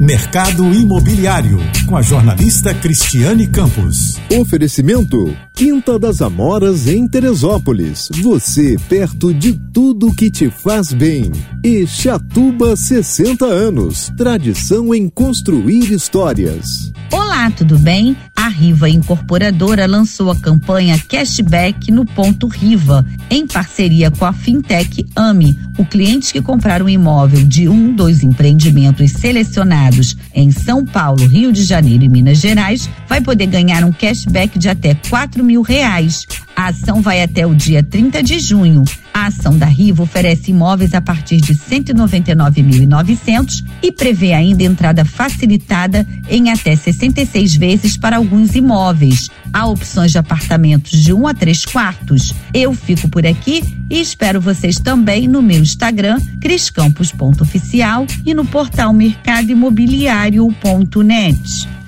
Mercado Imobiliário, com a jornalista Cristiane Campos. Oferecimento Quinta das Amoras em Teresópolis. Você perto de tudo que te faz bem. E Chatuba 60 anos. Tradição em construir histórias. Olá, tudo bem? A Riva Incorporadora lançou a campanha Cashback no Ponto Riva, em parceria com a Fintech AMI. O cliente que comprar um imóvel de um dos empreendimentos selecionados em São Paulo, Rio de Janeiro e Minas Gerais vai poder ganhar um cashback de até quatro mil reais. A ação vai até o dia 30 de junho. A ação da Riva oferece imóveis a partir de 199.900 e prevê ainda entrada facilitada em até 66 vezes para alguns imóveis. Há opções de apartamentos de 1 um a 3 quartos. Eu fico por aqui e espero vocês também no meu Instagram, criscampos.oficial e no portal mercadoimobiliário.net.